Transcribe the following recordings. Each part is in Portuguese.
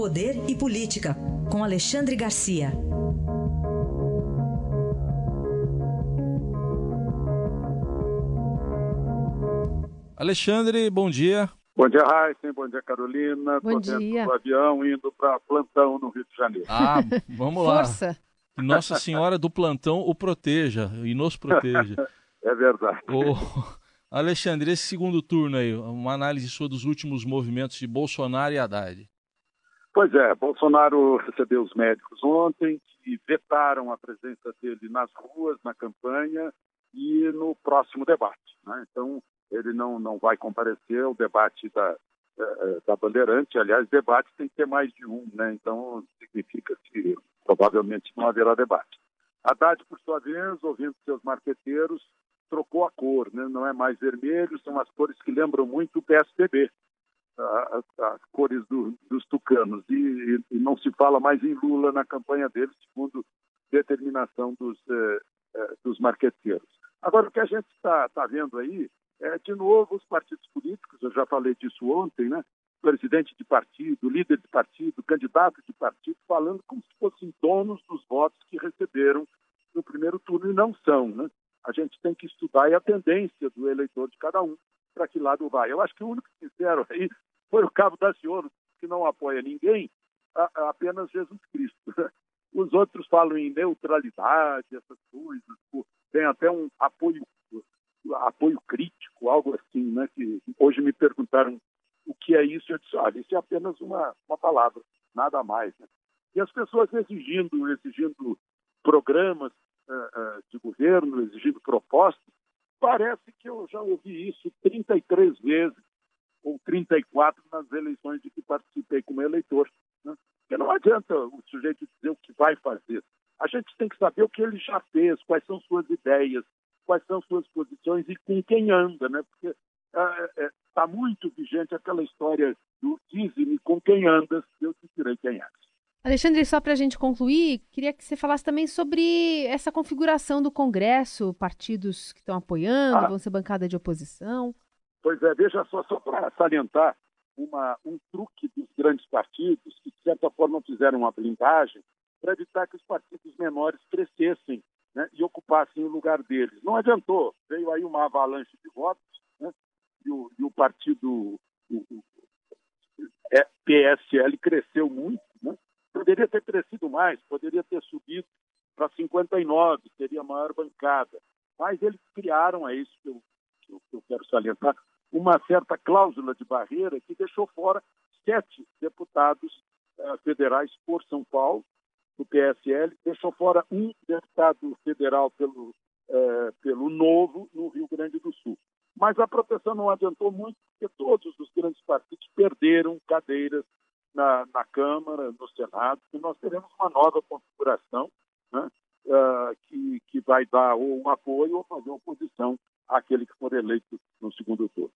Poder e Política, com Alexandre Garcia. Alexandre, bom dia. Bom dia, Raíssen. Bom dia, Carolina. Bom Tô dia. do avião indo para plantão no Rio de Janeiro. Ah, vamos lá. Força. Que Nossa Senhora do Plantão o proteja e nos proteja. É verdade. Ô, Alexandre, esse segundo turno aí, uma análise sua dos últimos movimentos de Bolsonaro e Haddad. Pois é, Bolsonaro recebeu os médicos ontem que vetaram a presença dele nas ruas, na campanha e no próximo debate. né? Então, ele não, não vai comparecer ao debate da, eh, da Bandeirante. Aliás, debate tem que ter mais de um, né? Então, significa que provavelmente não haverá debate. Haddad, por sua vez, ouvindo seus marqueteiros, trocou a cor, né? não é mais vermelho, são as cores que lembram muito o PSDB, as, cores do- dos tucanos. E, e- e não se fala mais em Lula na campanha dele, segundo determinação dos, eh, eh, dos marqueteiros. Agora, o que a gente está tá vendo aí é, de novo, os partidos políticos, eu já falei disso ontem, né? presidente de partido, líder de partido, candidato de partido, falando como se fossem donos dos votos que receberam no primeiro turno e não são. Né? A gente tem que estudar a tendência do eleitor de cada um para que lado vai. Eu acho que o único fizeram aí foi o Cabo Daciolo, que não apoia ninguém, a- apenas Jesus Cristo. Os outros falam em neutralidade, essas coisas, tem até um apoio apoio crítico, algo assim, né? Que hoje me perguntaram o que é isso, eu disse, olha, isso é apenas uma, uma palavra, nada mais. Né? E as pessoas exigindo, exigindo programas eh, eh, de governo, exigindo propostas, parece que eu já ouvi isso 33 vezes ou 34 nas eleições de que participei como eleitor. Né? Porque não adianta o sujeito dizer o que vai fazer. A gente tem que saber o que ele já fez, quais são suas ideias, quais são suas posições e com quem anda, né? Porque está muito vigente aquela história do dize-me com quem andas, eu te direi quem és. Alexandre, só para a gente concluir, queria que você falasse também sobre essa configuração do Congresso, partidos que estão apoiando, Ah. vão ser bancada de oposição. Pois é, veja só, só para salientar uma, um truque dos grandes partidos, que de certa forma fizeram uma blindagem para evitar que os partidos menores crescessem né, e ocupassem o lugar deles. Não adiantou, veio aí uma avalanche de votos né, e, o, e o partido o, o, é, PSL cresceu muito, né? poderia ter crescido mais, poderia ter subido para 59, teria maior bancada. Mas eles criaram, é isso que eu, que eu, que eu quero salientar, uma certa cláusula de barreira que deixou fora sete deputados eh, federais por São Paulo, do PSL, deixou fora um deputado federal pelo, eh, pelo Novo, no Rio Grande do Sul. Mas a proteção não adiantou muito, porque todos os grandes partidos perderam cadeiras na, na Câmara, no Senado, e nós teremos uma nova configuração né, ah, que, que vai dar ou um apoio ou fazer oposição àquele que for eleito no segundo turno.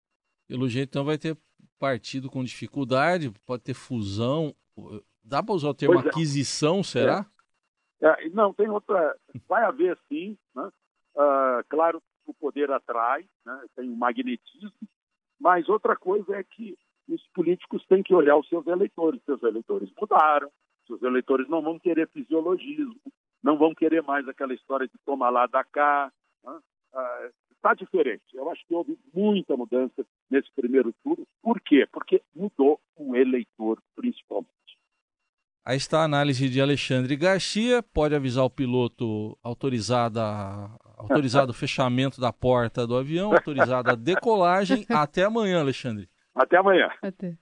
Pelo jeito, então, vai ter partido com dificuldade, pode ter fusão. Dá para usar o termo é. aquisição, será? É, não, tem outra. Vai haver sim, né? Ah, claro que o poder atrai, né? tem um magnetismo, mas outra coisa é que os políticos têm que olhar os seus eleitores. Seus eleitores mudaram, seus eleitores não vão querer fisiologismo, não vão querer mais aquela história de tomar lá da cá. Está diferente. Eu acho que houve muita mudança nesse primeiro turno. Por quê? Porque mudou o eleitor, principalmente. Aí está a análise de Alexandre Garcia. Pode avisar o piloto autorizado, a- autorizado o fechamento da porta do avião, autorizado a decolagem. Até amanhã, Alexandre. Até amanhã. Até.